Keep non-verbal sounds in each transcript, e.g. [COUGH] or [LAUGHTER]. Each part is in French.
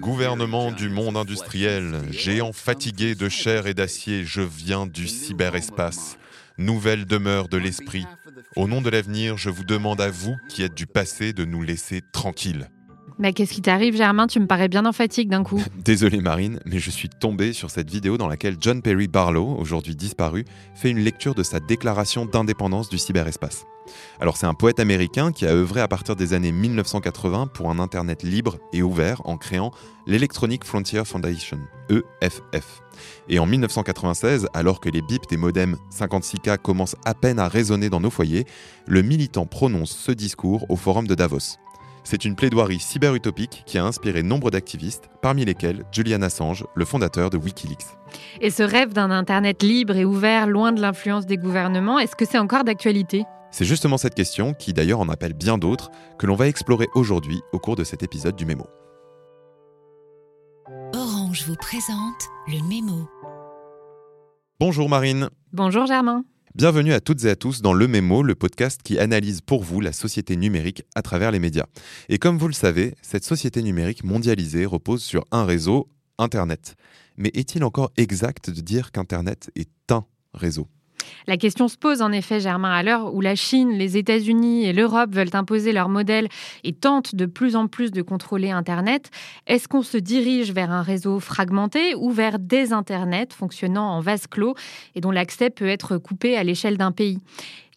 Gouvernement du monde industriel, géant fatigué de chair et d'acier, je viens du cyberespace. Nouvelle demeure de l'esprit. Au nom de l'avenir, je vous demande à vous qui êtes du passé de nous laisser tranquilles. Mais qu'est-ce qui t'arrive, Germain? Tu me parais bien en d'un coup. [LAUGHS] Désolé Marine, mais je suis tombé sur cette vidéo dans laquelle John Perry Barlow, aujourd'hui disparu, fait une lecture de sa déclaration d'indépendance du cyberespace. Alors c'est un poète américain qui a œuvré à partir des années 1980 pour un Internet libre et ouvert en créant l'Electronic Frontier Foundation, EFF. Et en 1996, alors que les bips des modems 56K commencent à peine à résonner dans nos foyers, le militant prononce ce discours au forum de Davos. C'est une plaidoirie cyber-utopique qui a inspiré nombre d'activistes, parmi lesquels Julian Assange, le fondateur de Wikileaks. Et ce rêve d'un Internet libre et ouvert, loin de l'influence des gouvernements, est-ce que c'est encore d'actualité? C'est justement cette question, qui d'ailleurs en appelle bien d'autres, que l'on va explorer aujourd'hui au cours de cet épisode du Mémo. Orange vous présente le Mémo. Bonjour Marine. Bonjour Germain. Bienvenue à toutes et à tous dans Le Mémo, le podcast qui analyse pour vous la société numérique à travers les médias. Et comme vous le savez, cette société numérique mondialisée repose sur un réseau, Internet. Mais est-il encore exact de dire qu'Internet est un réseau? La question se pose en effet, Germain, à l'heure où la Chine, les États-Unis et l'Europe veulent imposer leur modèle et tentent de plus en plus de contrôler Internet. Est-ce qu'on se dirige vers un réseau fragmenté ou vers des Internets fonctionnant en vase clos et dont l'accès peut être coupé à l'échelle d'un pays?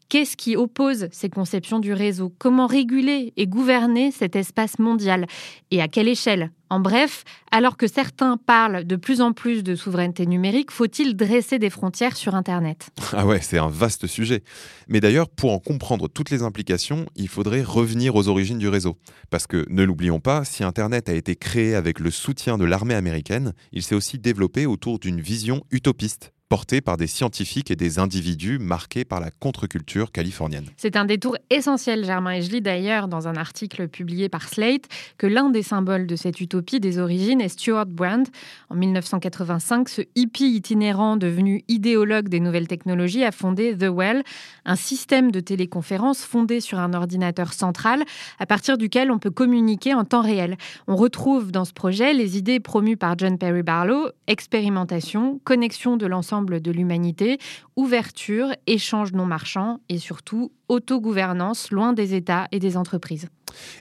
Qu'est-ce qui oppose ces conceptions du réseau? Comment réguler et gouverner cet espace mondial? Et à quelle échelle? En bref, alors que certains parlent de plus en plus de souveraineté numérique, faut-il dresser des frontières sur Internet? Ah ouais, c'est un vaste sujet. Mais d'ailleurs, pour en comprendre toutes les implications, il faudrait revenir aux origines du réseau. Parce que, ne l'oublions pas, si Internet a été créé avec le soutien de l'armée américaine, il s'est aussi développé autour d'une vision utopiste porté par des scientifiques et des individus marqués par la contre-culture californienne. C'est un détour essentiel, Germain, et je lis d'ailleurs dans un article publié par Slate que l'un des symboles de cette utopie des origines est Stuart Brand. En 1985, ce hippie itinérant devenu idéologue des nouvelles technologies a fondé The Well, un système de téléconférence fondé sur un ordinateur central à partir duquel on peut communiquer en temps réel. On retrouve dans ce projet les idées promues par John Perry Barlow, expérimentation, connexion de l'ensemble de l'humanité, ouverture, échange non marchand et surtout autogouvernance loin des États et des entreprises.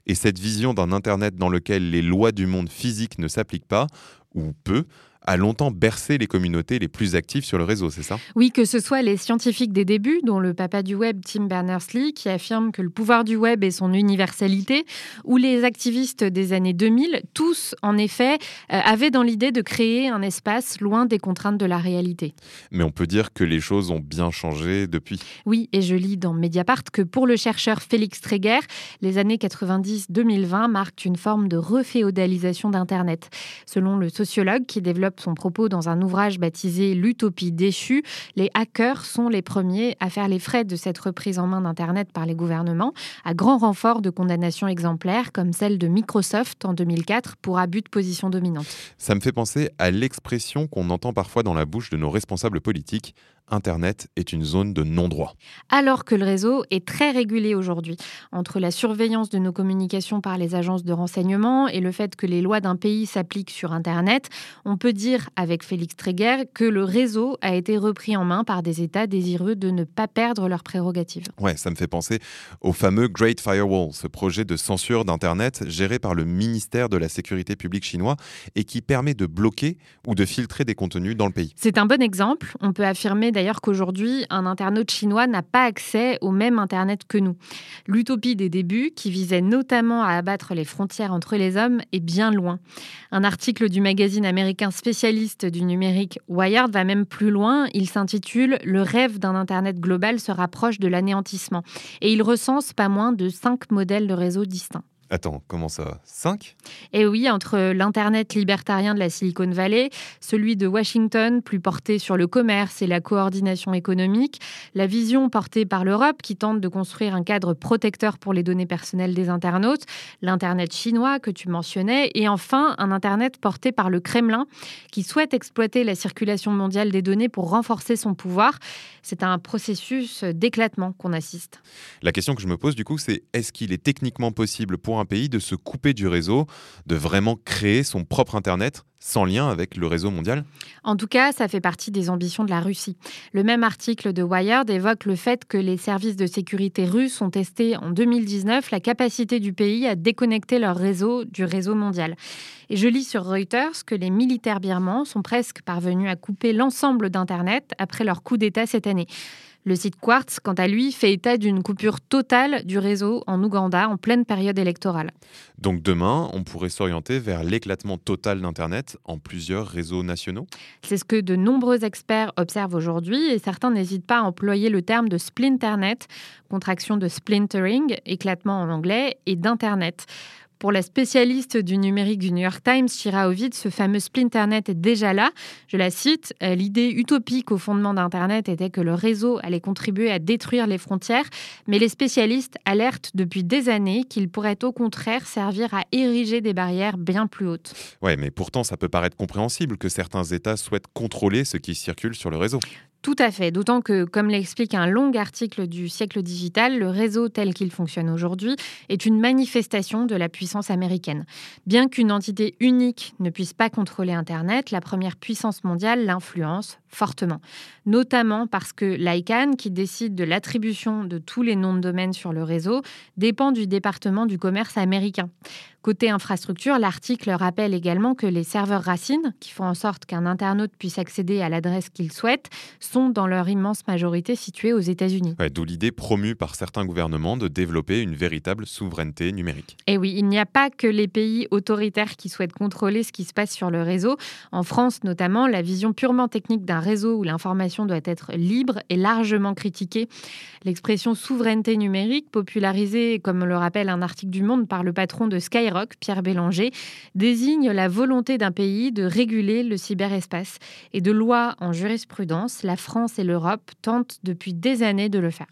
Et cette vision d'un Internet dans lequel les lois du monde physique ne s'appliquent pas, ou peu, a longtemps bercé les communautés les plus actives sur le réseau, c'est ça? Oui, que ce soit les scientifiques des débuts, dont le papa du web Tim Berners-Lee, qui affirme que le pouvoir du web est son universalité, ou les activistes des années 2000, tous, en effet, euh, avaient dans l'idée de créer un espace loin des contraintes de la réalité. Mais on peut dire que les choses ont bien changé depuis. Oui, et je lis dans Mediapart que pour le chercheur Félix Tréguer, les années 90-2020 marquent une forme de reféodalisation d'Internet. Selon le sociologue qui développe son propos dans un ouvrage baptisé L'utopie déchue, les hackers sont les premiers à faire les frais de cette reprise en main d'Internet par les gouvernements, à grand renfort de condamnations exemplaires comme celle de Microsoft en 2004 pour abus de position dominante. Ça me fait penser à l'expression qu'on entend parfois dans la bouche de nos responsables politiques Internet est une zone de non-droit. Alors que le réseau est très régulé aujourd'hui, entre la surveillance de nos communications par les agences de renseignement et le fait que les lois d'un pays s'appliquent sur Internet, on peut dire avec Félix Tréguer que le réseau a été repris en main par des États désireux de ne pas perdre leurs prérogatives. Ouais, ça me fait penser au fameux Great Firewall, ce projet de censure d'Internet géré par le ministère de la Sécurité publique chinois et qui permet de bloquer ou de filtrer des contenus dans le pays. C'est un bon exemple. On peut affirmer d'ailleurs qu'aujourd'hui, un internaute chinois n'a pas accès au même Internet que nous. L'utopie des débuts, qui visait notamment à abattre les frontières entre les hommes, est bien loin. Un article du magazine américain spécialiste du numérique Wired va même plus loin. Il s'intitule Le rêve d'un Internet global se rapproche de l'anéantissement. Et il recense pas moins de cinq modèles de réseaux distincts. Attends, comment ça 5 Eh oui, entre l'Internet libertarien de la Silicon Valley, celui de Washington, plus porté sur le commerce et la coordination économique, la vision portée par l'Europe qui tente de construire un cadre protecteur pour les données personnelles des internautes, l'Internet chinois que tu mentionnais, et enfin un Internet porté par le Kremlin qui souhaite exploiter la circulation mondiale des données pour renforcer son pouvoir. C'est un processus d'éclatement qu'on assiste. La question que je me pose du coup, c'est est-ce qu'il est techniquement possible pour un pays de se couper du réseau, de vraiment créer son propre Internet sans lien avec le réseau mondial En tout cas, ça fait partie des ambitions de la Russie. Le même article de Wired évoque le fait que les services de sécurité russes ont testé en 2019 la capacité du pays à déconnecter leur réseau du réseau mondial. Et je lis sur Reuters que les militaires birmans sont presque parvenus à couper l'ensemble d'Internet après leur coup d'État cette année. Le site Quartz, quant à lui, fait état d'une coupure totale du réseau en Ouganda en pleine période électorale. Donc demain, on pourrait s'orienter vers l'éclatement total d'Internet en plusieurs réseaux nationaux? C'est ce que de nombreux experts observent aujourd'hui et certains n'hésitent pas à employer le terme de splinternet, contraction de splintering, éclatement en anglais, et d'Internet. Pour la spécialiste du numérique du New York Times, Shira Ovid, ce fameux Splinternet est déjà là. Je la cite euh, L'idée utopique au fondement d'Internet était que le réseau allait contribuer à détruire les frontières, mais les spécialistes alertent depuis des années qu'il pourrait au contraire servir à ériger des barrières bien plus hautes. Ouais, mais pourtant, ça peut paraître compréhensible que certains États souhaitent contrôler ce qui circule sur le réseau. Tout à fait, d'autant que, comme l'explique un long article du siècle digital, le réseau tel qu'il fonctionne aujourd'hui est une manifestation de la puissance américaine. Bien qu'une entité unique ne puisse pas contrôler Internet, la première puissance mondiale l'influence fortement, notamment parce que l'ICANN, qui décide de l'attribution de tous les noms de domaine sur le réseau, dépend du département du commerce américain. Côté infrastructure, l'article rappelle également que les serveurs racines, qui font en sorte qu'un internaute puisse accéder à l'adresse qu'il souhaite, sont dans leur immense majorité situés aux États-Unis. D'où l'idée promue par certains gouvernements de développer une véritable souveraineté numérique. Et oui, il n'y a pas que les pays autoritaires qui souhaitent contrôler ce qui se passe sur le réseau. En France notamment, la vision purement technique d'un réseau où l'information doit être libre est largement critiquée. L'expression souveraineté numérique, popularisée, comme le rappelle un article du Monde par le patron de Sky Pierre Bélanger, désigne la volonté d'un pays de réguler le cyberespace. Et de loi en jurisprudence, la France et l'Europe tentent depuis des années de le faire.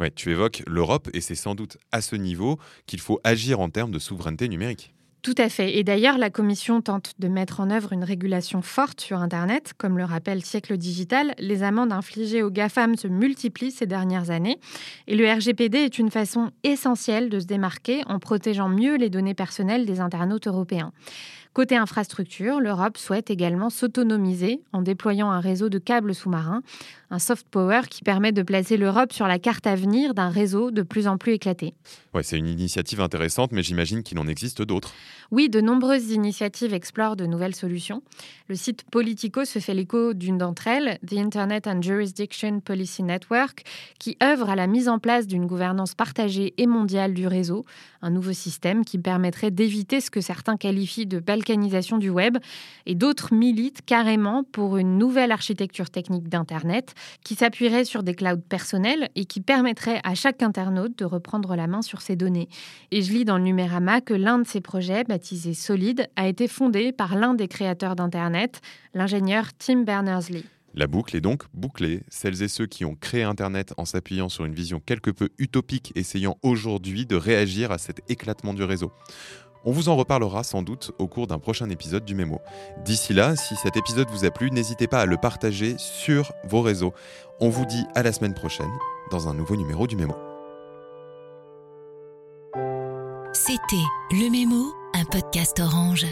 Ouais, tu évoques l'Europe et c'est sans doute à ce niveau qu'il faut agir en termes de souveraineté numérique. Tout à fait. Et d'ailleurs, la Commission tente de mettre en œuvre une régulation forte sur Internet. Comme le rappelle Siècle Digital, les amendes infligées aux GAFAM se multiplient ces dernières années. Et le RGPD est une façon essentielle de se démarquer en protégeant mieux les données personnelles des internautes européens. Côté infrastructure, l'Europe souhaite également s'autonomiser en déployant un réseau de câbles sous-marins, un soft power qui permet de placer l'Europe sur la carte à venir d'un réseau de plus en plus éclaté. Ouais, c'est une initiative intéressante, mais j'imagine qu'il en existe d'autres. Oui, de nombreuses initiatives explorent de nouvelles solutions. Le site Politico se fait l'écho d'une d'entre elles, The Internet and Jurisdiction Policy Network, qui œuvre à la mise en place d'une gouvernance partagée et mondiale du réseau, un nouveau système qui permettrait d'éviter ce que certains qualifient de du web, et d'autres militent carrément pour une nouvelle architecture technique d'Internet qui s'appuierait sur des clouds personnels et qui permettrait à chaque internaute de reprendre la main sur ses données. Et je lis dans le Numérama que l'un de ces projets, baptisé Solid, a été fondé par l'un des créateurs d'Internet, l'ingénieur Tim Berners-Lee. La boucle est donc bouclée. Celles et ceux qui ont créé Internet en s'appuyant sur une vision quelque peu utopique essayant aujourd'hui de réagir à cet éclatement du réseau. On vous en reparlera sans doute au cours d'un prochain épisode du Mémo. D'ici là, si cet épisode vous a plu, n'hésitez pas à le partager sur vos réseaux. On vous dit à la semaine prochaine dans un nouveau numéro du Mémo. C'était Le Mémo, un podcast orange.